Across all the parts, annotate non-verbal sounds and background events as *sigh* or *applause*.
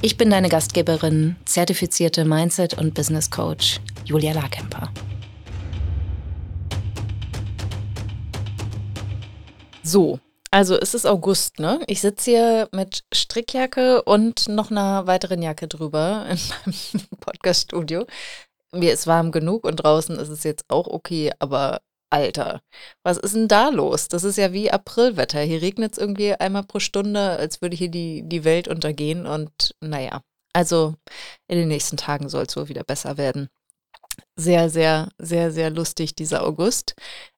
Ich bin deine Gastgeberin, zertifizierte Mindset- und Business Coach Julia Larkemper. So, also es ist August, ne? Ich sitze hier mit Strickjacke und noch einer weiteren Jacke drüber in *laughs* meinem Podcaststudio. Mir ist warm genug und draußen ist es jetzt auch okay, aber Alter, was ist denn da los? Das ist ja wie Aprilwetter. Hier regnet es irgendwie einmal pro Stunde, als würde hier die, die Welt untergehen. Und naja, also in den nächsten Tagen soll es wohl wieder besser werden. Sehr, sehr, sehr, sehr lustig, dieser August.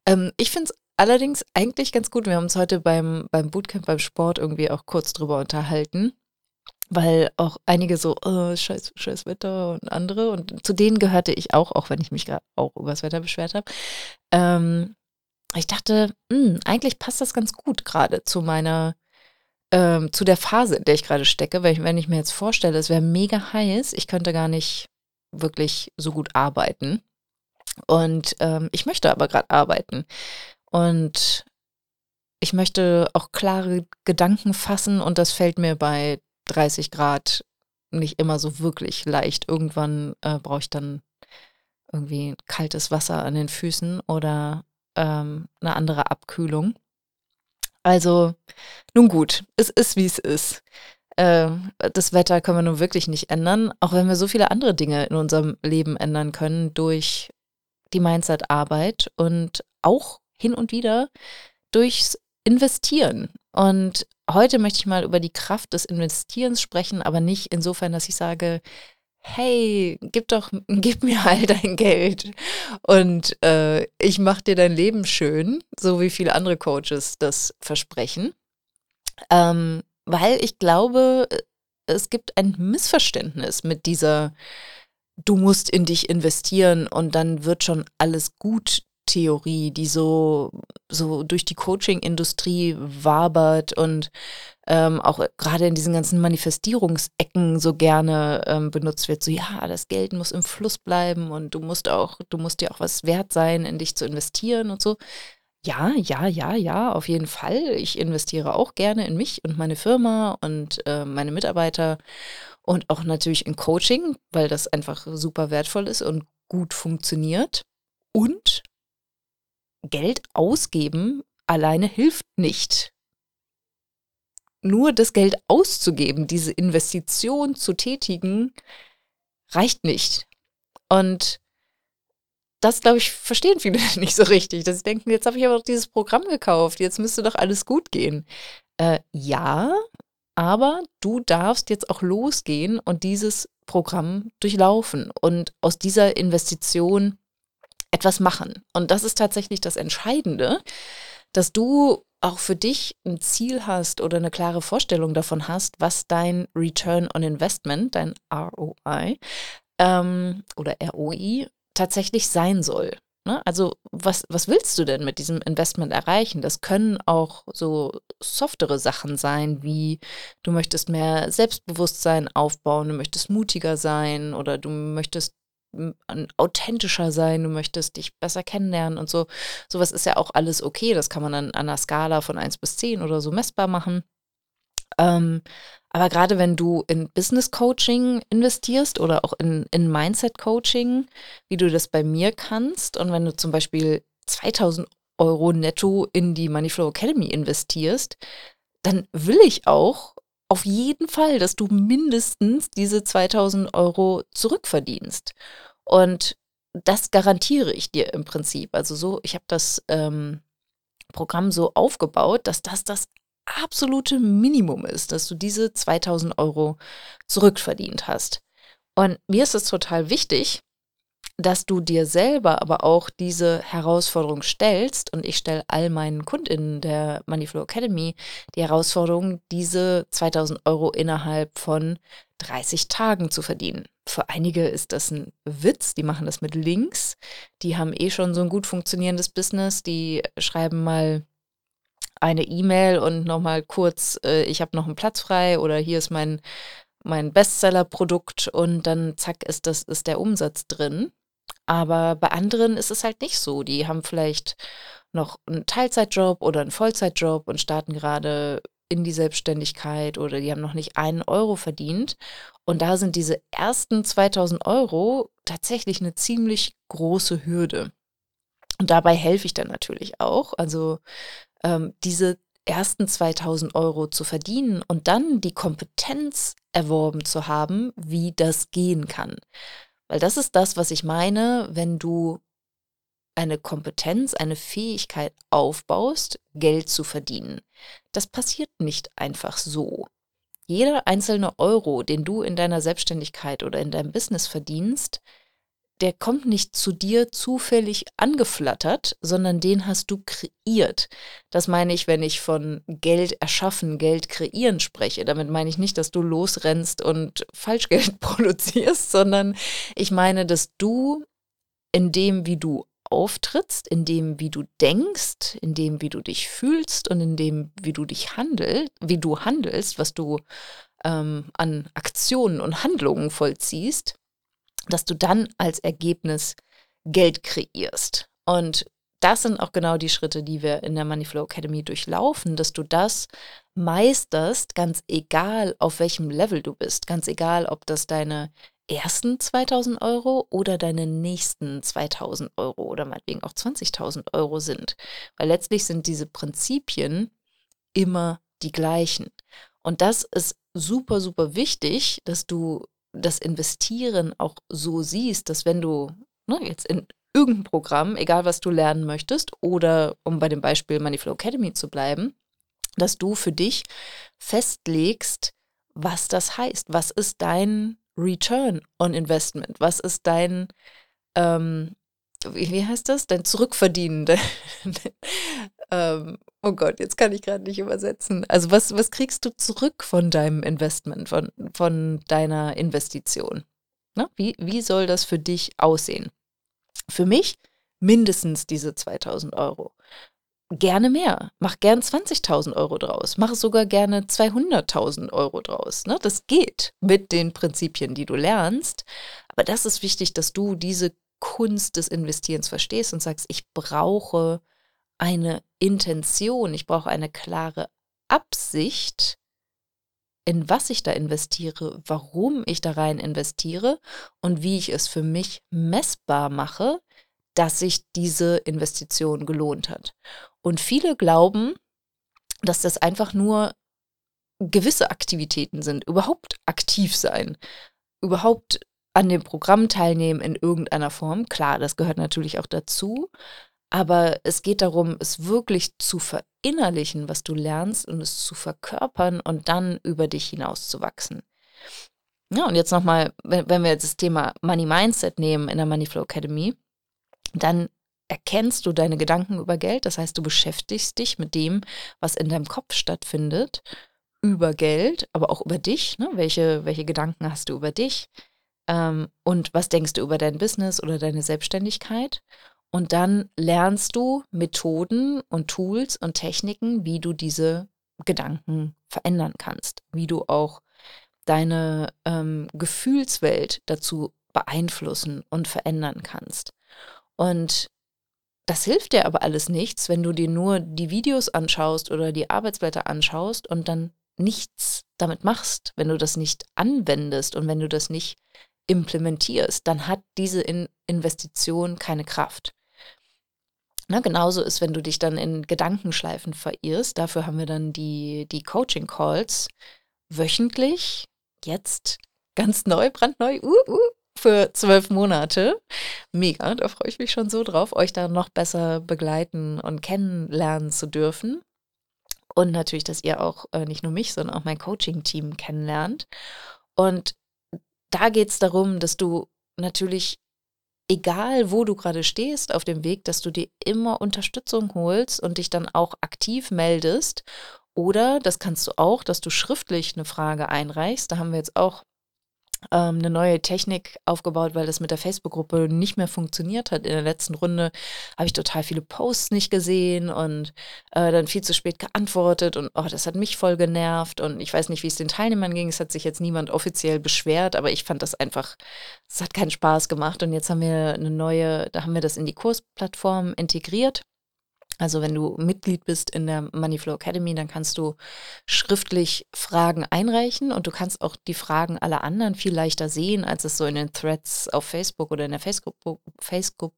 Ähm, ich finde es allerdings eigentlich ganz gut. Wir haben uns heute beim, beim Bootcamp, beim Sport irgendwie auch kurz drüber unterhalten weil auch einige so, oh, scheiß, scheiß Wetter und andere, und zu denen gehörte ich auch, auch wenn ich mich gerade auch über das Wetter beschwert habe. Ähm, ich dachte, mh, hm, eigentlich passt das ganz gut gerade zu meiner, ähm, zu der Phase, in der ich gerade stecke, weil ich, wenn ich mir jetzt vorstelle, es wäre mega heiß, ich könnte gar nicht wirklich so gut arbeiten. Und ähm, ich möchte aber gerade arbeiten. Und ich möchte auch klare Gedanken fassen und das fällt mir bei 30 Grad nicht immer so wirklich leicht. Irgendwann äh, brauche ich dann irgendwie kaltes Wasser an den Füßen oder ähm, eine andere Abkühlung. Also, nun gut, es ist, wie es ist. Äh, das Wetter können wir nun wirklich nicht ändern, auch wenn wir so viele andere Dinge in unserem Leben ändern können durch die Mindset-Arbeit und auch hin und wieder durchs Investieren. Und heute möchte ich mal über die Kraft des Investierens sprechen, aber nicht insofern, dass ich sage, hey, gib doch, *laughs* gib mir all dein Geld und äh, ich mache dir dein Leben schön, so wie viele andere Coaches das versprechen. Ähm, weil ich glaube, es gibt ein Missverständnis mit dieser, du musst in dich investieren und dann wird schon alles gut Theorie, die so, so durch die Coaching-Industrie wabert und ähm, auch gerade in diesen ganzen Manifestierungsecken so gerne ähm, benutzt wird. So, ja, das Geld muss im Fluss bleiben und du musst auch, du musst dir auch was wert sein, in dich zu investieren und so. Ja, ja, ja, ja, auf jeden Fall. Ich investiere auch gerne in mich und meine Firma und äh, meine Mitarbeiter und auch natürlich in Coaching, weil das einfach super wertvoll ist und gut funktioniert. Und Geld ausgeben alleine hilft nicht. Nur das Geld auszugeben, diese Investition zu tätigen, reicht nicht. Und das, glaube ich, verstehen viele *laughs* nicht so richtig. Dass sie denken, jetzt habe ich aber doch dieses Programm gekauft, jetzt müsste doch alles gut gehen. Äh, ja, aber du darfst jetzt auch losgehen und dieses Programm durchlaufen und aus dieser Investition etwas machen. Und das ist tatsächlich das Entscheidende, dass du auch für dich ein Ziel hast oder eine klare Vorstellung davon hast, was dein Return on Investment, dein ROI ähm, oder ROI tatsächlich sein soll. Ne? Also was, was willst du denn mit diesem Investment erreichen? Das können auch so softere Sachen sein, wie du möchtest mehr Selbstbewusstsein aufbauen, du möchtest mutiger sein oder du möchtest authentischer sein, du möchtest dich besser kennenlernen und so. Sowas ist ja auch alles okay. Das kann man dann an einer Skala von 1 bis 10 oder so messbar machen. Ähm, aber gerade wenn du in Business Coaching investierst oder auch in, in Mindset Coaching, wie du das bei mir kannst, und wenn du zum Beispiel 2000 Euro netto in die Moneyflow Academy investierst, dann will ich auch auf jeden Fall, dass du mindestens diese 2000 Euro zurückverdienst. Und das garantiere ich dir im Prinzip. Also so, ich habe das ähm, Programm so aufgebaut, dass das das absolute Minimum ist, dass du diese 2000 Euro zurückverdient hast. Und mir ist es total wichtig, dass du dir selber aber auch diese Herausforderung stellst und ich stelle all meinen KundInnen der Moneyflow Academy die Herausforderung, diese 2000 Euro innerhalb von 30 Tagen zu verdienen. Für einige ist das ein Witz, die machen das mit Links. Die haben eh schon so ein gut funktionierendes Business, die schreiben mal eine E-Mail und nochmal kurz, äh, ich habe noch einen Platz frei oder hier ist mein, mein Bestseller-Produkt und dann zack ist das ist der Umsatz drin. Aber bei anderen ist es halt nicht so. Die haben vielleicht noch einen Teilzeitjob oder einen Vollzeitjob und starten gerade in die Selbstständigkeit oder die haben noch nicht einen Euro verdient. Und da sind diese ersten 2000 Euro tatsächlich eine ziemlich große Hürde. Und dabei helfe ich dann natürlich auch. Also ähm, diese ersten 2000 Euro zu verdienen und dann die Kompetenz erworben zu haben, wie das gehen kann. Weil das ist das, was ich meine, wenn du eine Kompetenz, eine Fähigkeit aufbaust, Geld zu verdienen. Das passiert nicht einfach so. Jeder einzelne Euro, den du in deiner Selbstständigkeit oder in deinem Business verdienst, der kommt nicht zu dir zufällig angeflattert, sondern den hast du kreiert. Das meine ich, wenn ich von Geld erschaffen, Geld kreieren spreche. Damit meine ich nicht, dass du losrennst und Falschgeld *laughs* produzierst, sondern ich meine, dass du in dem, wie du auftrittst, in dem, wie du denkst, in dem, wie du dich fühlst und in dem, wie du dich handelst, wie du handelst, was du ähm, an Aktionen und Handlungen vollziehst, dass du dann als Ergebnis Geld kreierst. Und das sind auch genau die Schritte, die wir in der Moneyflow Academy durchlaufen, dass du das meisterst, ganz egal auf welchem Level du bist, ganz egal, ob das deine ersten 2000 Euro oder deine nächsten 2000 Euro oder meinetwegen auch 20.000 Euro sind. Weil letztlich sind diese Prinzipien immer die gleichen. Und das ist super, super wichtig, dass du das Investieren auch so siehst, dass wenn du ne, jetzt in irgendein Programm, egal was du lernen möchtest, oder um bei dem Beispiel Moneyflow Academy zu bleiben, dass du für dich festlegst, was das heißt. Was ist dein Return on Investment? Was ist dein, ähm, wie, heißt das? Dein Zurückverdienen? *laughs* ähm, oh Gott, jetzt kann ich gerade nicht übersetzen. Also was, was kriegst du zurück von deinem Investment, von, von deiner Investition? Na, wie, wie soll das für dich aussehen? Für mich mindestens diese 2000 Euro gerne mehr. Mach gern 20.000 Euro draus. Mach sogar gerne 200.000 Euro draus. Ne? Das geht mit den Prinzipien, die du lernst. Aber das ist wichtig, dass du diese Kunst des Investierens verstehst und sagst, ich brauche eine Intention, ich brauche eine klare Absicht, in was ich da investiere, warum ich da rein investiere und wie ich es für mich messbar mache, dass sich diese Investition gelohnt hat. Und viele glauben, dass das einfach nur gewisse Aktivitäten sind, überhaupt aktiv sein, überhaupt an dem Programm teilnehmen in irgendeiner Form. Klar, das gehört natürlich auch dazu, aber es geht darum, es wirklich zu verinnerlichen, was du lernst und es zu verkörpern und dann über dich hinaus zu wachsen. Ja, und jetzt nochmal, wenn, wir jetzt das Thema Money Mindset nehmen in der Moneyflow Academy, dann erkennst du deine Gedanken über Geld. Das heißt, du beschäftigst dich mit dem, was in deinem Kopf stattfindet, über Geld, aber auch über dich. Ne? Welche, welche Gedanken hast du über dich? Ähm, und was denkst du über dein Business oder deine Selbstständigkeit? Und dann lernst du Methoden und Tools und Techniken, wie du diese Gedanken verändern kannst, wie du auch deine ähm, Gefühlswelt dazu beeinflussen und verändern kannst. Und das hilft dir aber alles nichts, wenn du dir nur die Videos anschaust oder die Arbeitsblätter anschaust und dann nichts damit machst, wenn du das nicht anwendest und wenn du das nicht implementierst, dann hat diese in Investition keine Kraft. Na, genauso ist, wenn du dich dann in Gedankenschleifen verirrst. Dafür haben wir dann die, die Coaching-Calls wöchentlich, jetzt ganz neu, brandneu, uh, uh, für zwölf Monate. Mega, da freue ich mich schon so drauf, euch da noch besser begleiten und kennenlernen zu dürfen. Und natürlich, dass ihr auch äh, nicht nur mich, sondern auch mein Coaching-Team kennenlernt. Und da geht es darum, dass du natürlich, egal wo du gerade stehst auf dem Weg, dass du dir immer Unterstützung holst und dich dann auch aktiv meldest. Oder das kannst du auch, dass du schriftlich eine Frage einreichst. Da haben wir jetzt auch ähm, eine neue Technik aufgebaut, weil das mit der Facebook-Gruppe nicht mehr funktioniert hat. In der letzten Runde habe ich total viele Posts nicht gesehen und äh, dann viel zu spät geantwortet und oh, das hat mich voll genervt und ich weiß nicht, wie es den Teilnehmern ging. Es hat sich jetzt niemand offiziell beschwert, aber ich fand das einfach, es hat keinen Spaß gemacht und jetzt haben wir eine neue, da haben wir das in die Kursplattform integriert also wenn du Mitglied bist in der Moneyflow Academy, dann kannst du schriftlich Fragen einreichen und du kannst auch die Fragen aller anderen viel leichter sehen, als es so in den Threads auf Facebook oder in der Facebook, Facebook,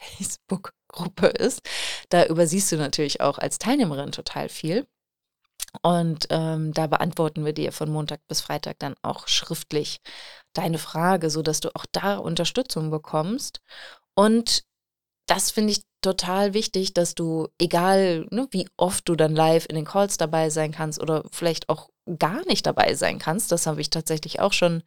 Facebook-Gruppe ist. Da übersiehst du natürlich auch als Teilnehmerin total viel. Und ähm, da beantworten wir dir von Montag bis Freitag dann auch schriftlich deine Frage, sodass du auch da Unterstützung bekommst. Und das finde ich total wichtig, dass du, egal ne, wie oft du dann live in den Calls dabei sein kannst oder vielleicht auch gar nicht dabei sein kannst, das habe ich tatsächlich auch schon.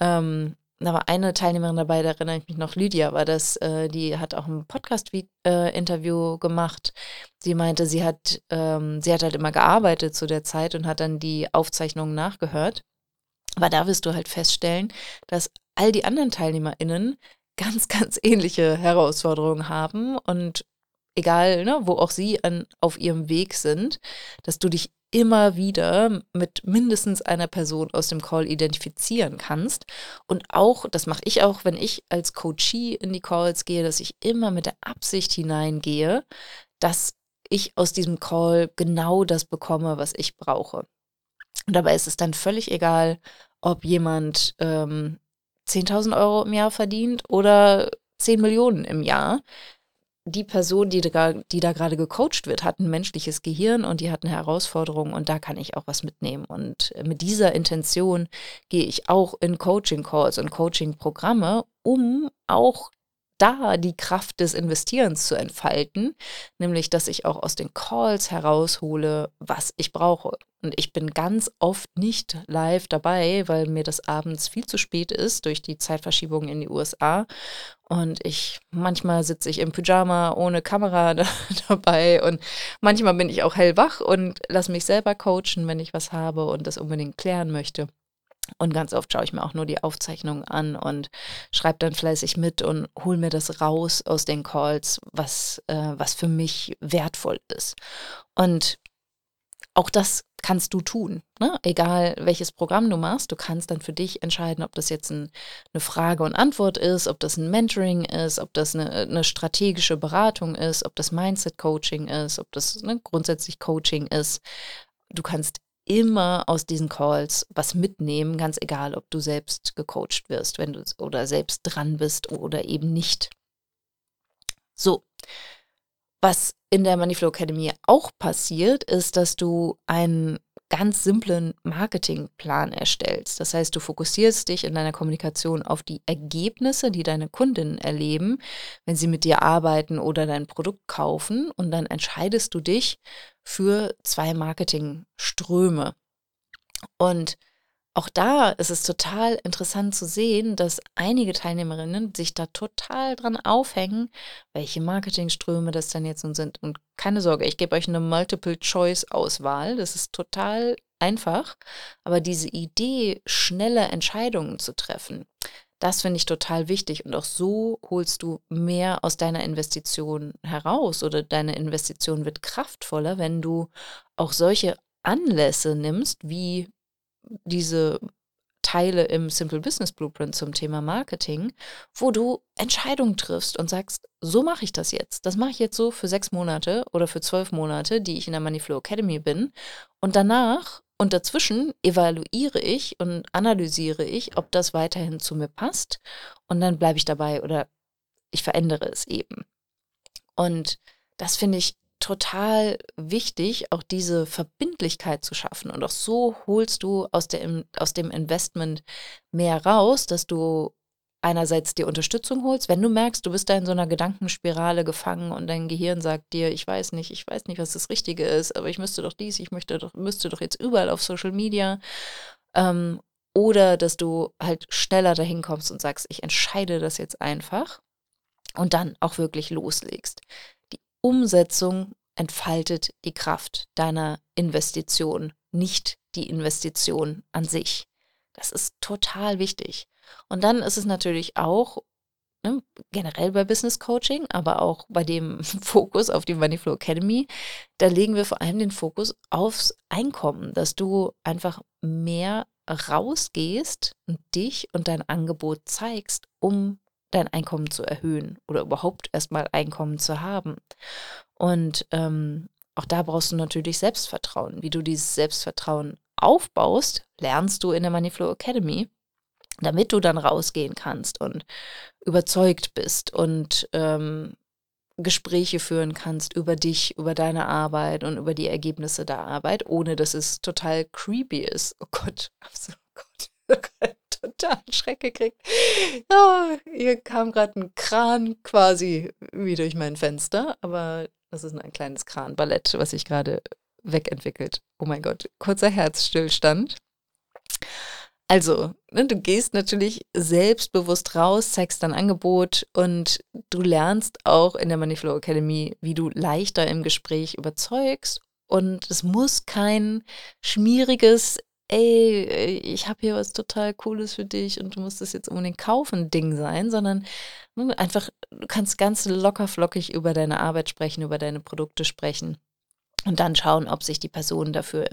Ähm, da war eine Teilnehmerin dabei, da erinnere ich mich noch, Lydia war das, äh, die hat auch ein Podcast-Interview äh, gemacht. Sie meinte, sie hat, ähm, sie hat halt immer gearbeitet zu der Zeit und hat dann die Aufzeichnungen nachgehört. Aber da wirst du halt feststellen, dass all die anderen TeilnehmerInnen ganz, ganz ähnliche Herausforderungen haben und egal, ne, wo auch sie an, auf ihrem Weg sind, dass du dich immer wieder mit mindestens einer Person aus dem Call identifizieren kannst. Und auch, das mache ich auch, wenn ich als Coachie in die Calls gehe, dass ich immer mit der Absicht hineingehe, dass ich aus diesem Call genau das bekomme, was ich brauche. Und dabei ist es dann völlig egal, ob jemand ähm, 10.000 Euro im Jahr verdient oder 10 Millionen im Jahr. Die Person, die da, die da gerade gecoacht wird, hat ein menschliches Gehirn und die hat eine Herausforderung und da kann ich auch was mitnehmen. Und mit dieser Intention gehe ich auch in Coaching-Calls und Coaching-Programme, um auch da die Kraft des Investierens zu entfalten, nämlich dass ich auch aus den Calls heraushole, was ich brauche. Und ich bin ganz oft nicht live dabei, weil mir das abends viel zu spät ist durch die Zeitverschiebung in die USA. Und ich, manchmal sitze ich im Pyjama ohne Kamera *laughs* da, dabei und manchmal bin ich auch hellwach und lasse mich selber coachen, wenn ich was habe und das unbedingt klären möchte. Und ganz oft schaue ich mir auch nur die Aufzeichnungen an und schreibe dann fleißig mit und hole mir das raus aus den Calls, was, äh, was für mich wertvoll ist. Und auch das kannst du tun. Ne? Egal welches Programm du machst, du kannst dann für dich entscheiden, ob das jetzt ein, eine Frage und Antwort ist, ob das ein Mentoring ist, ob das eine, eine strategische Beratung ist, ob das Mindset-Coaching ist, ob das ne, grundsätzlich Coaching ist. Du kannst immer aus diesen Calls was mitnehmen, ganz egal, ob du selbst gecoacht wirst, wenn du oder selbst dran bist oder eben nicht. So, was in der Moneyflow Academy auch passiert, ist, dass du einen ganz simplen Marketingplan erstellst. Das heißt, du fokussierst dich in deiner Kommunikation auf die Ergebnisse, die deine Kundinnen erleben, wenn sie mit dir arbeiten oder dein Produkt kaufen und dann entscheidest du dich für zwei Marketingströme. Und auch da ist es total interessant zu sehen, dass einige Teilnehmerinnen sich da total dran aufhängen, welche Marketingströme das dann jetzt nun sind. Und keine Sorge, ich gebe euch eine Multiple-Choice-Auswahl. Das ist total einfach. Aber diese Idee, schnelle Entscheidungen zu treffen, das finde ich total wichtig. Und auch so holst du mehr aus deiner Investition heraus oder deine Investition wird kraftvoller, wenn du auch solche Anlässe nimmst, wie diese Teile im Simple Business Blueprint zum Thema Marketing, wo du Entscheidungen triffst und sagst, so mache ich das jetzt. Das mache ich jetzt so für sechs Monate oder für zwölf Monate, die ich in der Moneyflow Academy bin. Und danach und dazwischen evaluiere ich und analysiere ich, ob das weiterhin zu mir passt. Und dann bleibe ich dabei oder ich verändere es eben. Und das finde ich total wichtig, auch diese Verbindlichkeit zu schaffen. Und auch so holst du aus, der, aus dem Investment mehr raus, dass du einerseits die Unterstützung holst, wenn du merkst, du bist da in so einer Gedankenspirale gefangen und dein Gehirn sagt dir, ich weiß nicht, ich weiß nicht, was das Richtige ist, aber ich müsste doch dies, ich möchte doch, müsste doch jetzt überall auf Social Media. Ähm, oder dass du halt schneller dahin kommst und sagst, ich entscheide das jetzt einfach und dann auch wirklich loslegst. Umsetzung entfaltet die Kraft deiner Investition, nicht die Investition an sich. Das ist total wichtig. Und dann ist es natürlich auch ne, generell bei Business Coaching, aber auch bei dem *laughs* Fokus auf die Moneyflow Academy, da legen wir vor allem den Fokus aufs Einkommen, dass du einfach mehr rausgehst und dich und dein Angebot zeigst, um dein Einkommen zu erhöhen oder überhaupt erstmal Einkommen zu haben. Und ähm, auch da brauchst du natürlich Selbstvertrauen. Wie du dieses Selbstvertrauen aufbaust, lernst du in der Moneyflow Academy damit du dann rausgehen kannst und überzeugt bist und ähm, Gespräche führen kannst über dich, über deine Arbeit und über die Ergebnisse der Arbeit, ohne dass es total creepy ist. Oh Gott, *laughs* *laughs* oh Gott, total Schreck gekriegt. Oh, hier kam gerade ein Kran quasi wie durch mein Fenster, aber das ist ein kleines Kranballett, was sich gerade wegentwickelt. Oh mein Gott, kurzer Herzstillstand. Also, ne, du gehst natürlich selbstbewusst raus, zeigst dein Angebot und du lernst auch in der Moneyflow Academy, wie du leichter im Gespräch überzeugst. Und es muss kein schmieriges, ey, ich habe hier was total Cooles für dich und du musst das jetzt unbedingt kaufen, Ding sein, sondern ne, einfach, du kannst ganz locker flockig über deine Arbeit sprechen, über deine Produkte sprechen und dann schauen, ob sich die Person dafür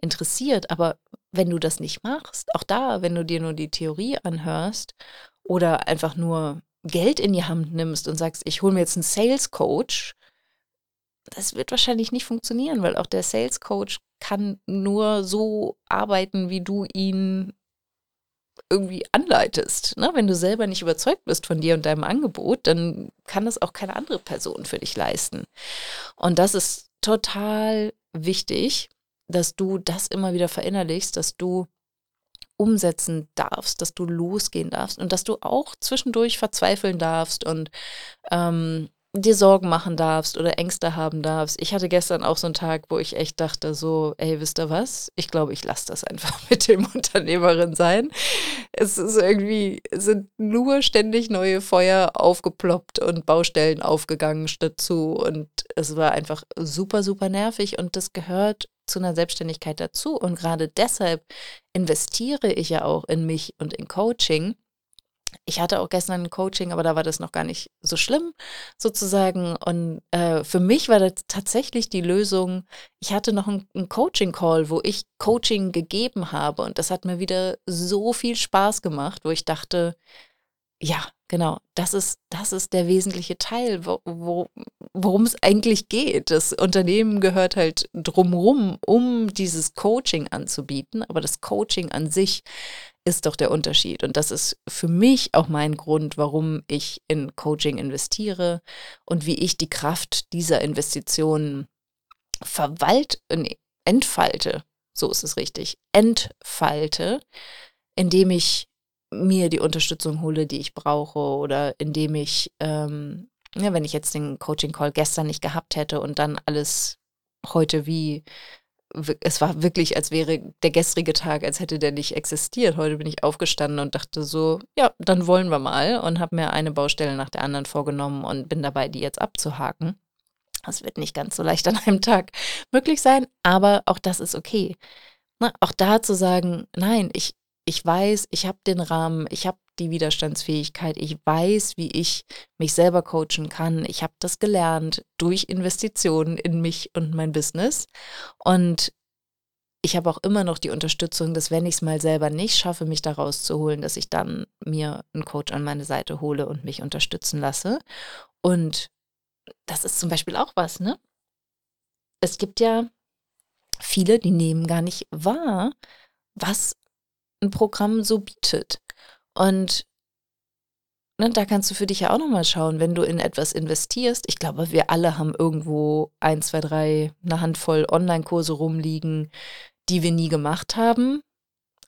interessiert. Aber wenn du das nicht machst, auch da, wenn du dir nur die Theorie anhörst oder einfach nur Geld in die Hand nimmst und sagst, ich hole mir jetzt einen Sales Coach, das wird wahrscheinlich nicht funktionieren, weil auch der Sales Coach kann nur so arbeiten, wie du ihn irgendwie anleitest. Ne? Wenn du selber nicht überzeugt bist von dir und deinem Angebot, dann kann das auch keine andere Person für dich leisten. Und das ist total wichtig, dass du das immer wieder verinnerlichst, dass du umsetzen darfst, dass du losgehen darfst und dass du auch zwischendurch verzweifeln darfst und ähm, dir Sorgen machen darfst oder Ängste haben darfst. Ich hatte gestern auch so einen Tag, wo ich echt dachte, so, ey, wisst ihr was? Ich glaube, ich lasse das einfach *laughs* mit dem Unternehmerin sein. Es ist irgendwie, sind nur ständig neue Feuer aufgeploppt und Baustellen aufgegangen dazu. Und es war einfach super, super nervig und das gehört zu einer Selbstständigkeit dazu. Und gerade deshalb investiere ich ja auch in mich und in Coaching ich hatte auch gestern ein Coaching, aber da war das noch gar nicht so schlimm sozusagen. Und äh, für mich war das tatsächlich die Lösung. Ich hatte noch einen, Coaching-Call, wo ich Coaching gegeben habe. Und das hat mir wieder so viel Spaß gemacht, wo ich dachte, ja, genau, das ist, das ist der wesentliche Teil, wo, wo, worum es eigentlich geht. Das Unternehmen gehört halt drumrum, um dieses Coaching anzubieten, aber das Coaching an sich ist doch der Unterschied. Und das ist für mich auch mein Grund, warum ich in Coaching investiere und wie ich die Kraft dieser Investitionen verwalt, nee, entfalte. So ist es richtig. Entfalte, indem ich mir die Unterstützung hole, die ich brauche oder indem ich, ähm, ja, wenn ich jetzt den Coaching-Call gestern nicht gehabt hätte und dann alles heute wie es war wirklich, als wäre der gestrige Tag, als hätte der nicht existiert. Heute bin ich aufgestanden und dachte so, ja, dann wollen wir mal und habe mir eine Baustelle nach der anderen vorgenommen und bin dabei, die jetzt abzuhaken. Das wird nicht ganz so leicht an einem Tag möglich sein, aber auch das ist okay. Na, auch da zu sagen, nein, ich, ich weiß, ich habe den Rahmen, ich habe die Widerstandsfähigkeit, ich weiß, wie ich mich selber coachen kann. Ich habe das gelernt durch Investitionen in mich und mein Business. Und ich habe auch immer noch die Unterstützung, dass wenn ich es mal selber nicht schaffe, mich da rauszuholen, dass ich dann mir einen Coach an meine Seite hole und mich unterstützen lasse. Und das ist zum Beispiel auch was, ne? Es gibt ja viele, die nehmen gar nicht wahr, was ein Programm so bietet. Und ne, da kannst du für dich ja auch nochmal schauen, wenn du in etwas investierst. Ich glaube, wir alle haben irgendwo ein, zwei, drei, eine Handvoll Online-Kurse rumliegen, die wir nie gemacht haben.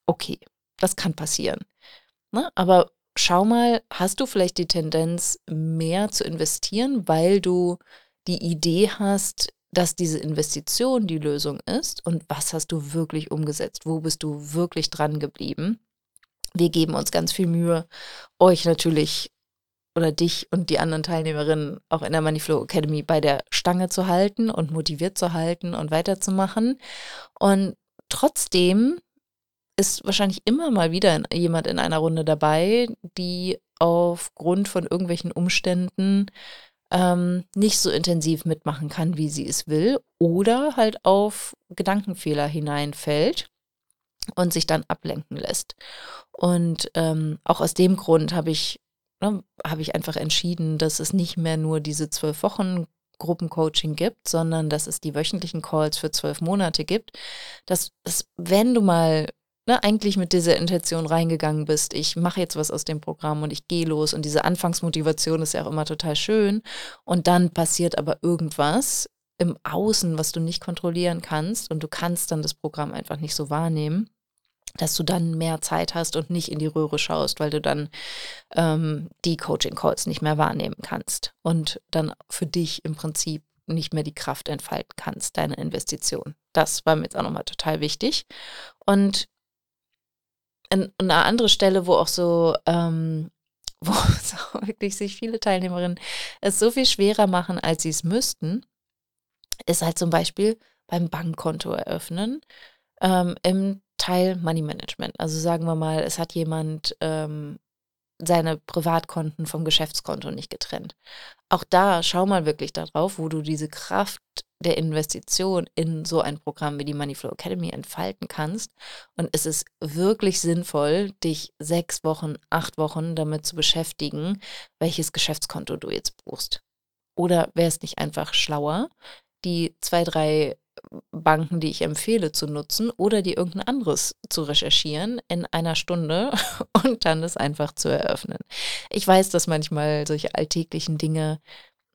Okay, das kann passieren. Ne? Aber schau mal, hast du vielleicht die Tendenz, mehr zu investieren, weil du die Idee hast, dass diese Investition die Lösung ist und was hast du wirklich umgesetzt? Wo bist du wirklich dran geblieben? Wir geben uns ganz viel Mühe, euch natürlich oder dich und die anderen Teilnehmerinnen auch in der Moneyflow Academy bei der Stange zu halten und motiviert zu halten und weiterzumachen. Und trotzdem ist wahrscheinlich immer mal wieder jemand in einer Runde dabei, die aufgrund von irgendwelchen Umständen ähm, nicht so intensiv mitmachen kann, wie sie es will, oder halt auf Gedankenfehler hineinfällt und sich dann ablenken lässt. Und ähm, auch aus dem Grund habe ich, ne, habe ich einfach entschieden, dass es nicht mehr nur diese zwölf Wochen Gruppencoaching gibt, sondern dass es die wöchentlichen Calls für zwölf Monate gibt. Dass, dass wenn du mal ne, eigentlich mit dieser Intention reingegangen bist, ich mache jetzt was aus dem Programm und ich gehe los und diese Anfangsmotivation ist ja auch immer total schön und dann passiert aber irgendwas im Außen, was du nicht kontrollieren kannst und du kannst dann das Programm einfach nicht so wahrnehmen dass du dann mehr Zeit hast und nicht in die Röhre schaust, weil du dann ähm, die Coaching-Calls nicht mehr wahrnehmen kannst und dann für dich im Prinzip nicht mehr die Kraft entfalten kannst, deine Investition. Das war mir jetzt auch nochmal total wichtig. Und an eine andere Stelle, wo auch so, ähm, *laughs* wo so wirklich sich viele Teilnehmerinnen es so viel schwerer machen, als sie es müssten, ist halt zum Beispiel beim Bankkonto eröffnen ähm, im Teil Money Management. Also sagen wir mal, es hat jemand ähm, seine Privatkonten vom Geschäftskonto nicht getrennt. Auch da schau mal wirklich darauf, wo du diese Kraft der Investition in so ein Programm wie die Moneyflow Academy entfalten kannst. Und es ist wirklich sinnvoll, dich sechs Wochen, acht Wochen damit zu beschäftigen, welches Geschäftskonto du jetzt buchst. Oder wäre es nicht einfach schlauer, die zwei, drei Banken, die ich empfehle zu nutzen oder die irgendein anderes zu recherchieren in einer Stunde *laughs* und dann es einfach zu eröffnen. Ich weiß, dass manchmal solche alltäglichen Dinge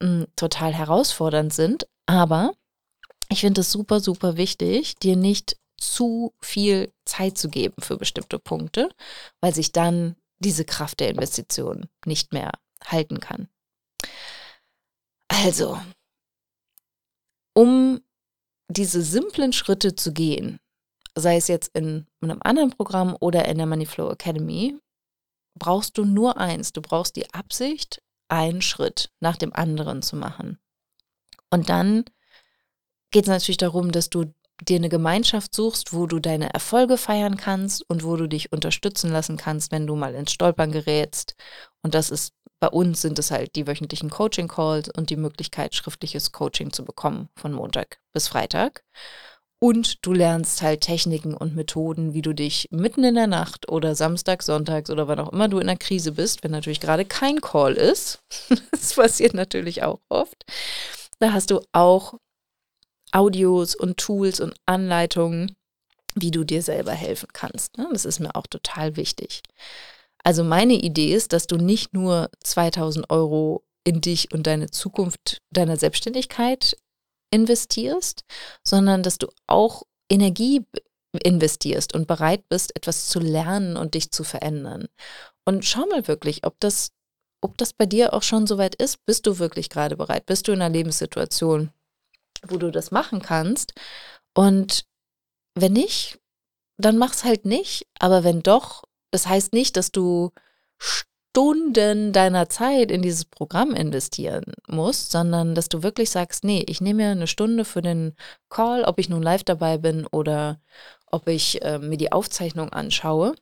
mh, total herausfordernd sind, aber ich finde es super, super wichtig, dir nicht zu viel Zeit zu geben für bestimmte Punkte, weil sich dann diese Kraft der Investition nicht mehr halten kann. Also, um diese simplen Schritte zu gehen, sei es jetzt in einem anderen Programm oder in der Moneyflow Academy, brauchst du nur eins. Du brauchst die Absicht, einen Schritt nach dem anderen zu machen. Und dann geht es natürlich darum, dass du dir eine Gemeinschaft suchst, wo du deine Erfolge feiern kannst und wo du dich unterstützen lassen kannst, wenn du mal ins Stolpern gerätst. Und das ist bei uns sind es halt die wöchentlichen Coaching-Calls und die Möglichkeit, schriftliches Coaching zu bekommen von Montag bis Freitag. Und du lernst halt Techniken und Methoden, wie du dich mitten in der Nacht oder Samstag, Sonntags oder wann auch immer du in der Krise bist, wenn natürlich gerade kein Call ist, *laughs* das passiert natürlich auch oft, da hast du auch Audios und Tools und Anleitungen, wie du dir selber helfen kannst. Ne? Das ist mir auch total wichtig. Also meine Idee ist, dass du nicht nur 2000 Euro in dich und deine Zukunft deiner Selbstständigkeit investierst, sondern dass du auch Energie investierst und bereit bist, etwas zu lernen und dich zu verändern. Und schau mal wirklich, ob das, ob das bei dir auch schon soweit ist. Bist du wirklich gerade bereit? Bist du in einer Lebenssituation, wo du das machen kannst? Und wenn nicht, dann mach's halt nicht. Aber wenn doch, das heißt nicht, dass du Stunden deiner Zeit in dieses Programm investieren musst, sondern dass du wirklich sagst, nee, ich nehme mir eine Stunde für den Call, ob ich nun live dabei bin oder ob ich äh, mir die Aufzeichnung anschaue.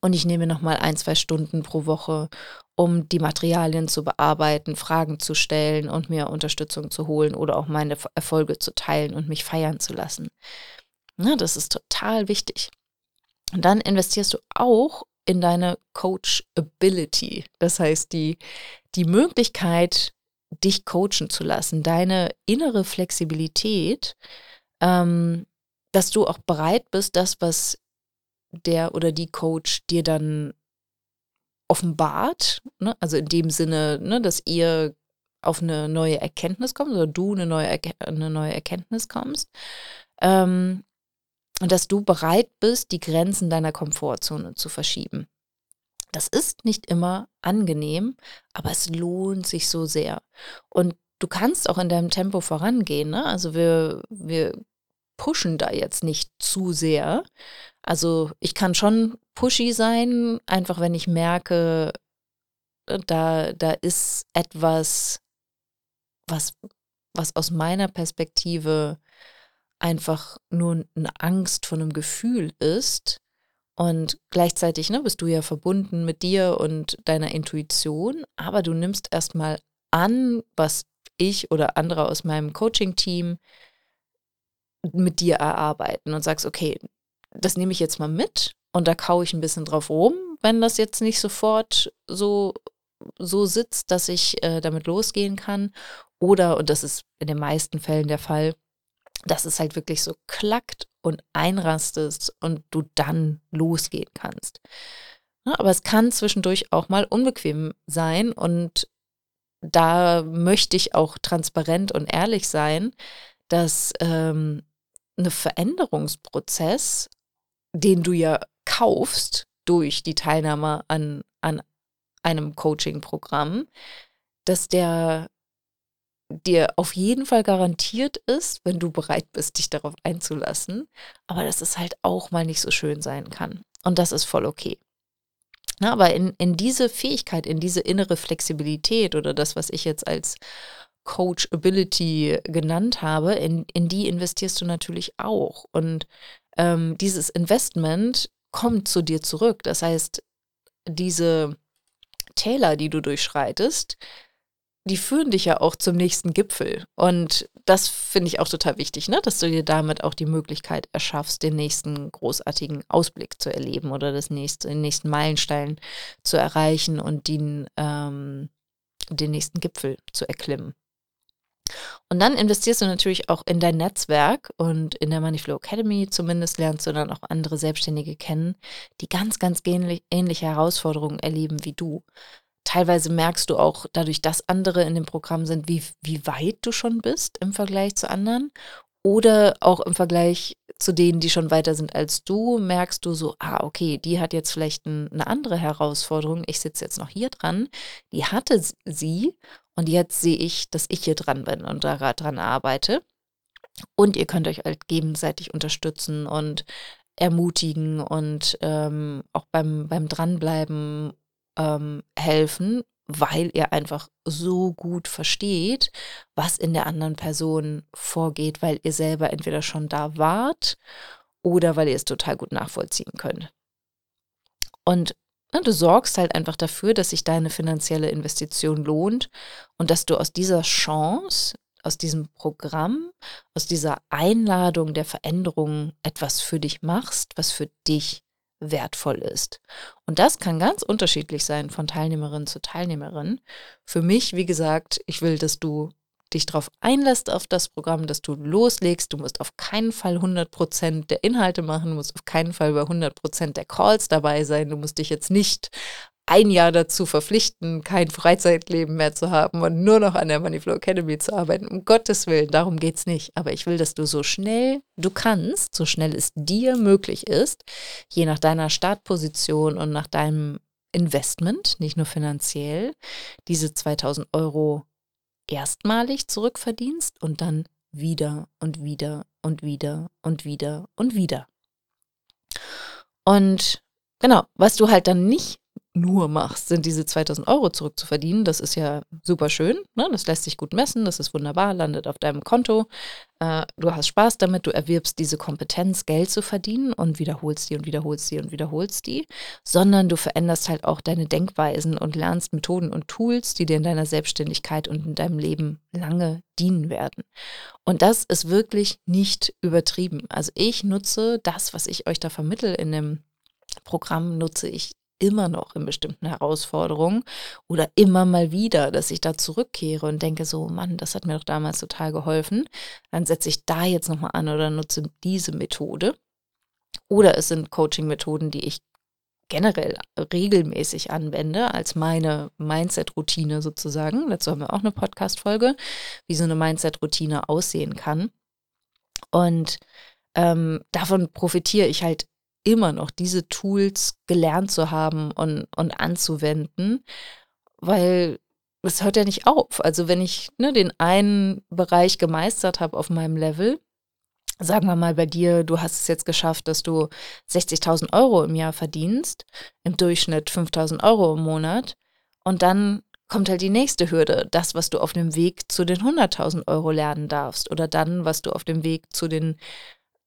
Und ich nehme nochmal ein, zwei Stunden pro Woche, um die Materialien zu bearbeiten, Fragen zu stellen und mir Unterstützung zu holen oder auch meine Erfolge zu teilen und mich feiern zu lassen. Ja, das ist total wichtig. Und dann investierst du auch in deine Coachability. Das heißt, die, die Möglichkeit, dich coachen zu lassen, deine innere Flexibilität, ähm, dass du auch bereit bist, das, was der oder die Coach dir dann offenbart, ne? also in dem Sinne, ne, dass ihr auf eine neue Erkenntnis kommt oder du eine neue, Erke eine neue Erkenntnis kommst, ähm, und dass du bereit bist, die Grenzen deiner Komfortzone zu verschieben. Das ist nicht immer angenehm, aber es lohnt sich so sehr. Und du kannst auch in deinem Tempo vorangehen. Ne? Also wir, wir pushen da jetzt nicht zu sehr. Also ich kann schon pushy sein, einfach wenn ich merke, äh, da, da ist etwas, was, was aus meiner Perspektive einfach nur eine Angst von einem Gefühl ist Und gleichzeitig ne, bist du ja verbunden mit dir und deiner Intuition, aber du nimmst erstmal an, was ich oder andere aus meinem Coaching-Team mit dir erarbeiten und sagst, okay, das nehme ich jetzt mal mit und da kaue ich ein bisschen drauf rum, wenn das jetzt nicht sofort so, so sitzt, dass ich äh, damit losgehen kann. Oder, und das ist in den meisten Fällen der Fall, dass es halt wirklich so klackt und einrastest und du dann losgehen kannst. Aber es kann zwischendurch auch mal unbequem sein und da möchte ich auch transparent und ehrlich sein, dass ähm, ein Veränderungsprozess, den du ja kaufst durch die Teilnahme an, an einem Coaching-Programm, dass der dir auf jeden Fall garantiert ist, wenn du bereit bist, dich darauf einzulassen, aber dass es halt auch mal nicht so schön sein kann. Und das ist voll okay. Na, aber in, in diese Fähigkeit, in diese innere Flexibilität oder das, was ich jetzt als Coachability genannt habe, in, in die investierst du natürlich auch. Und ähm, dieses Investment kommt zu dir zurück. Das heißt, diese Täler, die du durchschreitest, die führen dich ja auch zum nächsten Gipfel. Und das finde ich auch total wichtig, ne? dass du dir damit auch die Möglichkeit erschaffst, den nächsten großartigen Ausblick zu erleben oder das nächste, den nächsten Meilenstein zu erreichen und den, ähm, den nächsten Gipfel zu erklimmen. Und dann investierst du natürlich auch in dein Netzwerk und in der Moneyflow Academy zumindest lernst du dann auch andere Selbstständige kennen, die ganz, ganz ähnliche Herausforderungen erleben wie du teilweise merkst du auch dadurch, dass andere in dem Programm sind, wie, wie weit du schon bist im Vergleich zu anderen. Oder auch im Vergleich zu denen, die schon weiter sind als du, merkst du so, ah, okay, die hat jetzt vielleicht ein, eine andere Herausforderung. Ich sitze jetzt noch hier dran. Die hatte sie und jetzt sehe ich, dass ich hier dran bin und da gerade dran arbeite. Und ihr könnt euch halt gegenseitig unterstützen und ermutigen und ähm, auch beim, beim Dranbleiben ähm, helfen, weil ihr einfach so gut versteht, was in der anderen Person vorgeht, weil ihr selber entweder schon da wart oder weil ihr es total gut nachvollziehen könnt. Und ne, du sorgst halt einfach dafür, dass sich deine finanzielle Investition lohnt und dass du aus dieser Chance, aus diesem Programm, aus dieser Einladung der Veränderung etwas für dich machst, was für dich wertvoll ist. Und das kann ganz unterschiedlich sein von Teilnehmerin zu Teilnehmerin. Für mich, wie gesagt, ich will, dass du dich darauf einlässt auf das Programm, dass du loslegst. Du musst auf keinen Fall 100% der Inhalte machen, du musst auf keinen Fall bei 100% der Calls dabei sein. Du musst dich jetzt nicht ein Jahr dazu verpflichten, kein Freizeitleben mehr zu haben und nur noch an der Moneyflow Academy zu arbeiten. Um Gottes Willen, darum geht es nicht. Aber ich will, dass du so schnell du kannst, so schnell es dir möglich ist, je nach deiner Startposition und nach deinem Investment, nicht nur finanziell, diese 2000 Euro erstmalig zurückverdienst und dann wieder und wieder und wieder und wieder und wieder. Und genau, was du halt dann nicht nur machst, sind diese 2000 Euro zurückzuverdienen. Das ist ja super schön. Ne? Das lässt sich gut messen. Das ist wunderbar, landet auf deinem Konto. Äh, du hast Spaß damit. Du erwirbst diese Kompetenz, Geld zu verdienen und wiederholst die und wiederholst die und wiederholst die. Sondern du veränderst halt auch deine Denkweisen und lernst Methoden und Tools, die dir in deiner Selbstständigkeit und in deinem Leben lange dienen werden. Und das ist wirklich nicht übertrieben. Also ich nutze das, was ich euch da vermittel in dem Programm nutze ich immer noch in bestimmten Herausforderungen oder immer mal wieder, dass ich da zurückkehre und denke so, Mann, das hat mir doch damals total geholfen. Dann setze ich da jetzt nochmal an oder nutze diese Methode. Oder es sind Coaching-Methoden, die ich generell regelmäßig anwende, als meine Mindset-Routine sozusagen. Dazu haben wir auch eine Podcast-Folge, wie so eine Mindset-Routine aussehen kann. Und ähm, davon profitiere ich halt immer noch diese Tools gelernt zu haben und, und anzuwenden, weil es hört ja nicht auf. Also wenn ich ne, den einen Bereich gemeistert habe auf meinem Level, sagen wir mal bei dir, du hast es jetzt geschafft, dass du 60.000 Euro im Jahr verdienst, im Durchschnitt 5.000 Euro im Monat, und dann kommt halt die nächste Hürde, das, was du auf dem Weg zu den 100.000 Euro lernen darfst oder dann, was du auf dem Weg zu den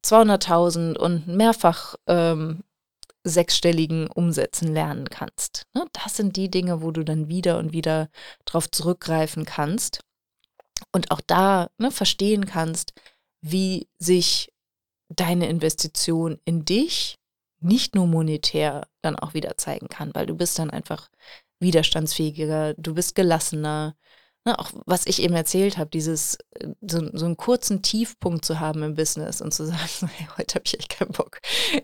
200.000 und mehrfach ähm, sechsstelligen Umsätzen lernen kannst. Ne? Das sind die Dinge, wo du dann wieder und wieder drauf zurückgreifen kannst und auch da ne, verstehen kannst, wie sich deine Investition in dich nicht nur monetär dann auch wieder zeigen kann, weil du bist dann einfach widerstandsfähiger, du bist gelassener. Ne, auch was ich eben erzählt habe, dieses äh, so, so, einen kurzen Tiefpunkt zu haben im Business und zu sagen, *laughs* hey, heute habe ich echt keinen Bock.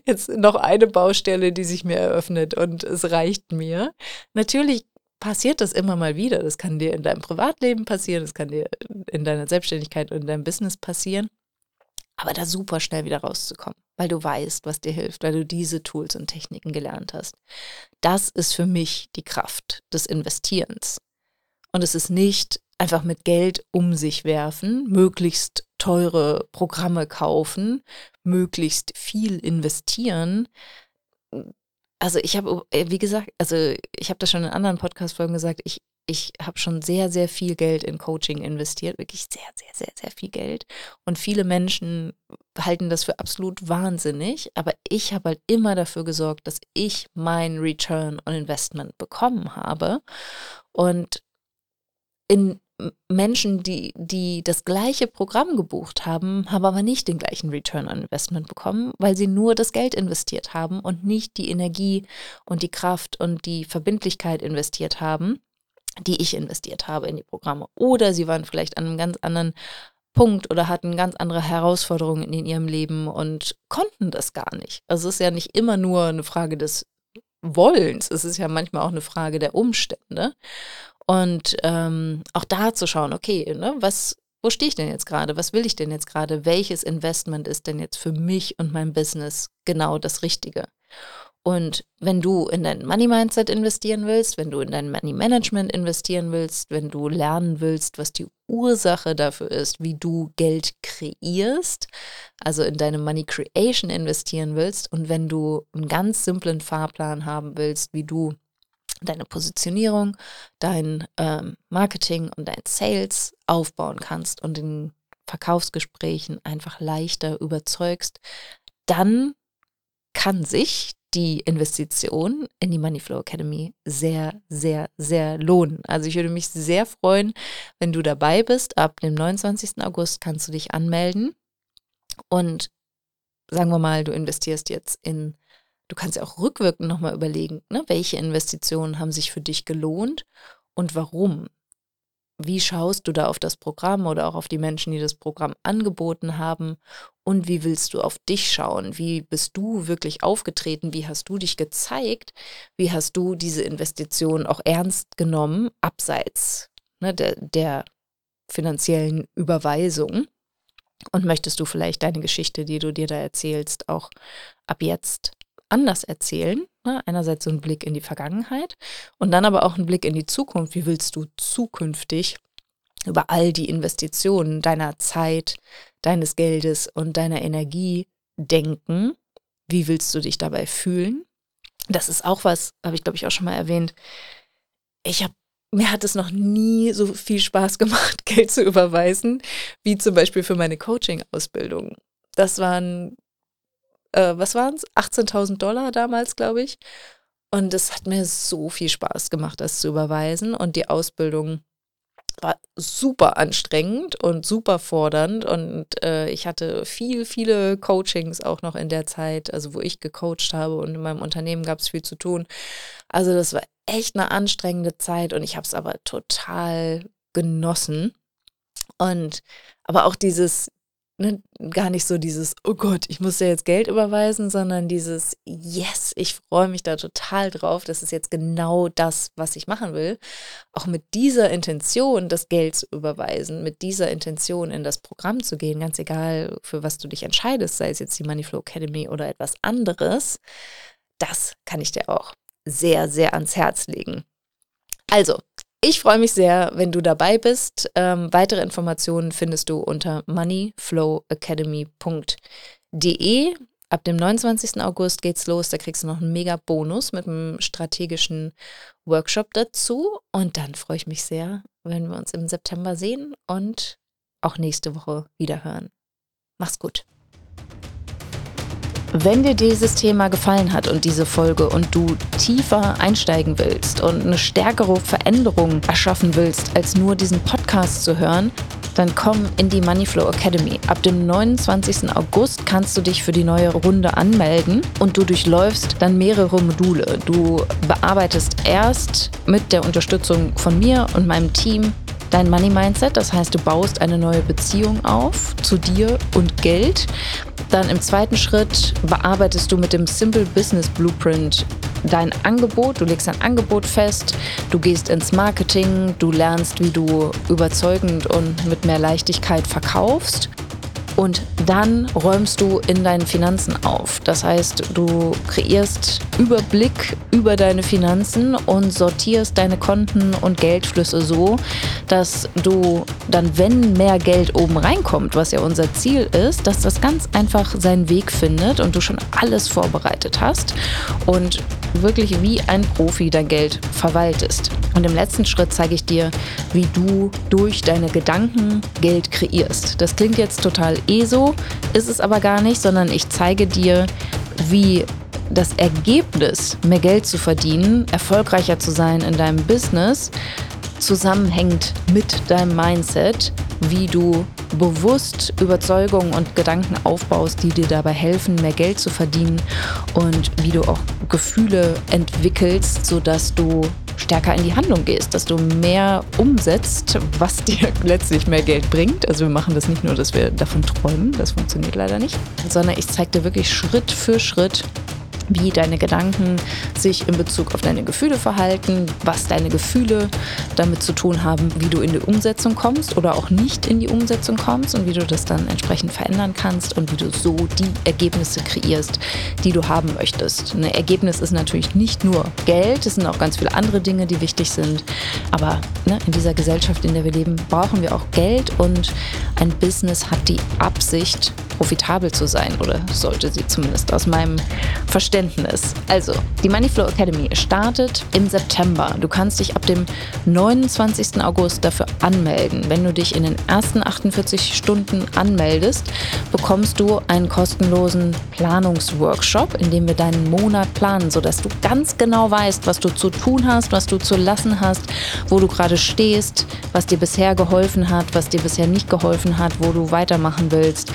Jetzt noch eine Baustelle, die sich mir eröffnet und es reicht mir. Natürlich passiert das immer mal wieder. Das kann dir in deinem Privatleben passieren, das kann dir in deiner Selbstständigkeit und in deinem Business passieren. Aber da super schnell wieder rauszukommen, weil du weißt, was dir hilft, weil du diese Tools und Techniken gelernt hast. Das ist für mich die Kraft des Investierens. Und es ist nicht einfach mit Geld um sich werfen, möglichst teure Programme kaufen, möglichst viel investieren, also ich habe, wie gesagt, also ich habe das schon in anderen Podcast-Folgen gesagt, ich, ich habe schon sehr, sehr viel Geld in Coaching investiert, wirklich sehr, sehr, sehr, sehr viel Geld. Und viele Menschen halten das für absolut wahnsinnig, aber ich habe halt immer dafür gesorgt, dass ich mein Return on Investment bekommen habe. Und in Menschen, die, die das gleiche Programm gebucht haben, haben aber nicht den gleichen Return on Investment bekommen, weil sie nur das Geld investiert haben und nicht die Energie und die Kraft und die Verbindlichkeit investiert haben, die ich investiert habe in die Programme. Oder sie waren vielleicht an einem ganz anderen Punkt oder hatten ganz andere Herausforderungen in ihrem Leben und konnten das gar nicht. Also es ist ja nicht immer nur eine Frage des Wollens, es ist ja manchmal auch eine Frage der Umstände. Und ähm, auch da zu schauen, okay, ne, was, wo stehe ich denn jetzt gerade? Was will ich denn jetzt gerade? Welches Investment ist denn jetzt für mich und mein Business genau das Richtige? Und wenn du in dein Money Mindset investieren willst, wenn du in dein Money Management investieren willst, wenn du lernen willst, was die Ursache dafür ist, wie du Geld kreierst, also in deine Money Creation investieren willst und wenn du einen ganz simplen Fahrplan haben willst, wie du deine Positionierung, dein ähm, Marketing und dein Sales aufbauen kannst und in Verkaufsgesprächen einfach leichter überzeugst, dann kann sich die Investition in die Moneyflow Academy sehr, sehr, sehr lohnen. Also ich würde mich sehr freuen, wenn du dabei bist. Ab dem 29. August kannst du dich anmelden und sagen wir mal, du investierst jetzt in Du kannst ja auch rückwirkend nochmal überlegen, ne, welche Investitionen haben sich für dich gelohnt und warum. Wie schaust du da auf das Programm oder auch auf die Menschen, die das Programm angeboten haben? Und wie willst du auf dich schauen? Wie bist du wirklich aufgetreten? Wie hast du dich gezeigt? Wie hast du diese Investition auch ernst genommen, abseits ne, der, der finanziellen Überweisung? Und möchtest du vielleicht deine Geschichte, die du dir da erzählst, auch ab jetzt anders erzählen. Ne? Einerseits so ein Blick in die Vergangenheit und dann aber auch ein Blick in die Zukunft. Wie willst du zukünftig über all die Investitionen deiner Zeit, deines Geldes und deiner Energie denken? Wie willst du dich dabei fühlen? Das ist auch was, habe ich glaube ich auch schon mal erwähnt. Ich habe mir hat es noch nie so viel Spaß gemacht, *laughs* Geld zu überweisen, wie zum Beispiel für meine Coaching-Ausbildung. Das waren äh, was waren es? 18.000 Dollar damals, glaube ich. Und es hat mir so viel Spaß gemacht, das zu überweisen. Und die Ausbildung war super anstrengend und super fordernd. Und äh, ich hatte viel, viele Coachings auch noch in der Zeit, also wo ich gecoacht habe und in meinem Unternehmen gab es viel zu tun. Also das war echt eine anstrengende Zeit und ich habe es aber total genossen. Und aber auch dieses, ne, gar nicht so dieses, oh Gott, ich muss ja jetzt Geld überweisen, sondern dieses, yes, ich freue mich da total drauf. Das ist jetzt genau das, was ich machen will. Auch mit dieser Intention, das Geld zu überweisen, mit dieser Intention in das Programm zu gehen, ganz egal, für was du dich entscheidest, sei es jetzt die Moneyflow Academy oder etwas anderes, das kann ich dir auch sehr, sehr ans Herz legen. Also, ich freue mich sehr, wenn du dabei bist. Ähm, weitere Informationen findest du unter moneyflowacademy.de. Ab dem 29. August geht's los. Da kriegst du noch einen mega Bonus mit einem strategischen Workshop dazu. Und dann freue ich mich sehr, wenn wir uns im September sehen und auch nächste Woche wieder hören. Mach's gut. Wenn dir dieses Thema gefallen hat und diese Folge und du tiefer einsteigen willst und eine stärkere Veränderung erschaffen willst, als nur diesen Podcast zu hören, dann komm in die Moneyflow Academy. Ab dem 29. August kannst du dich für die neue Runde anmelden und du durchläufst dann mehrere Module. Du bearbeitest erst mit der Unterstützung von mir und meinem Team dein Money Mindset, das heißt, du baust eine neue Beziehung auf zu dir und Geld. Dann im zweiten Schritt bearbeitest du mit dem Simple Business Blueprint dein Angebot, du legst dein Angebot fest, du gehst ins Marketing, du lernst, wie du überzeugend und mit mehr Leichtigkeit verkaufst. Und dann räumst du in deinen Finanzen auf. Das heißt, du kreierst Überblick über deine Finanzen und sortierst deine Konten und Geldflüsse so, dass du dann, wenn mehr Geld oben reinkommt, was ja unser Ziel ist, dass das ganz einfach seinen Weg findet und du schon alles vorbereitet hast und wirklich wie ein Profi dein Geld verwaltest. Und im letzten Schritt zeige ich dir, wie du durch deine Gedanken Geld kreierst. Das klingt jetzt total eh so, ist es aber gar nicht, sondern ich zeige dir, wie das Ergebnis, mehr Geld zu verdienen, erfolgreicher zu sein in deinem Business, zusammenhängt mit deinem Mindset, wie du bewusst Überzeugungen und Gedanken aufbaust, die dir dabei helfen, mehr Geld zu verdienen und wie du auch Gefühle entwickelst, sodass du stärker in die Handlung gehst, dass du mehr umsetzt, was *laughs* dir letztlich mehr Geld bringt. Also wir machen das nicht nur, dass wir davon träumen, das funktioniert leider nicht, sondern ich zeige dir wirklich Schritt für Schritt, wie deine Gedanken sich in Bezug auf deine Gefühle verhalten, was deine Gefühle damit zu tun haben, wie du in die Umsetzung kommst oder auch nicht in die Umsetzung kommst und wie du das dann entsprechend verändern kannst und wie du so die Ergebnisse kreierst, die du haben möchtest. Ein Ergebnis ist natürlich nicht nur Geld, es sind auch ganz viele andere Dinge, die wichtig sind. Aber ne, in dieser Gesellschaft, in der wir leben, brauchen wir auch Geld und ein Business hat die Absicht, profitabel zu sein oder sollte sie zumindest aus meinem Verständnis. Also, die Moneyflow Academy startet im September. Du kannst dich ab dem 29. August dafür anmelden. Wenn du dich in den ersten 48 Stunden anmeldest, bekommst du einen kostenlosen Planungsworkshop, in dem wir deinen Monat planen, sodass du ganz genau weißt, was du zu tun hast, was du zu lassen hast, wo du gerade stehst, was dir bisher geholfen hat, was dir bisher nicht geholfen hat, wo du weitermachen willst.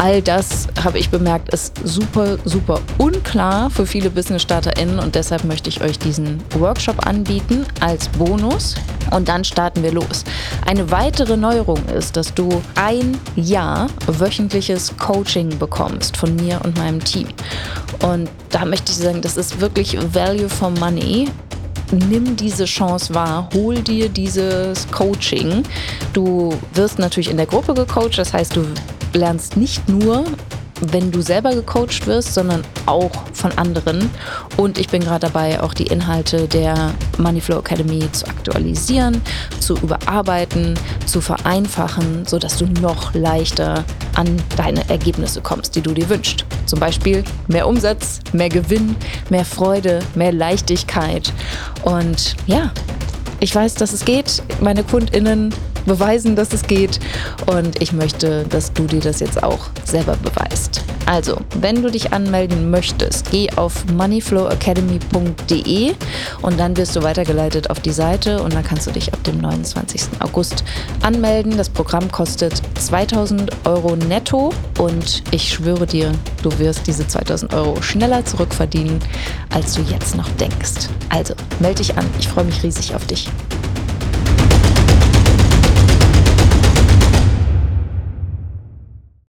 All das habe ich bemerkt, ist super, super unklar für viele Business-StarterInnen und deshalb möchte ich euch diesen Workshop anbieten als Bonus und dann starten wir los. Eine weitere Neuerung ist, dass du ein Jahr wöchentliches Coaching bekommst von mir und meinem Team. Und da möchte ich sagen, das ist wirklich Value for Money nimm diese Chance wahr, hol dir dieses Coaching. Du wirst natürlich in der Gruppe gecoacht, das heißt, du lernst nicht nur, wenn du selber gecoacht wirst, sondern auch von anderen. Und ich bin gerade dabei, auch die Inhalte der Moneyflow Academy zu aktualisieren, zu überarbeiten, zu vereinfachen, sodass du noch leichter an deine Ergebnisse kommst, die du dir wünschst. Zum Beispiel mehr Umsatz, mehr Gewinn, mehr Freude, mehr Leichtigkeit. Und ja, ich weiß, dass es geht. Meine KundInnen beweisen, dass es geht. Und ich möchte, dass du dir das jetzt auch selber beweist. Also, wenn du dich anmelden möchtest, geh auf moneyflowacademy.de und dann wirst du weitergeleitet auf die Seite und dann kannst du dich ab dem 29. August anmelden. Das Programm kostet 2000 Euro netto und ich schwöre dir, du wirst diese 2000 Euro schneller zurückverdienen, als du jetzt noch denkst. Also, melde dich an. Ich freue mich riesig auf dich.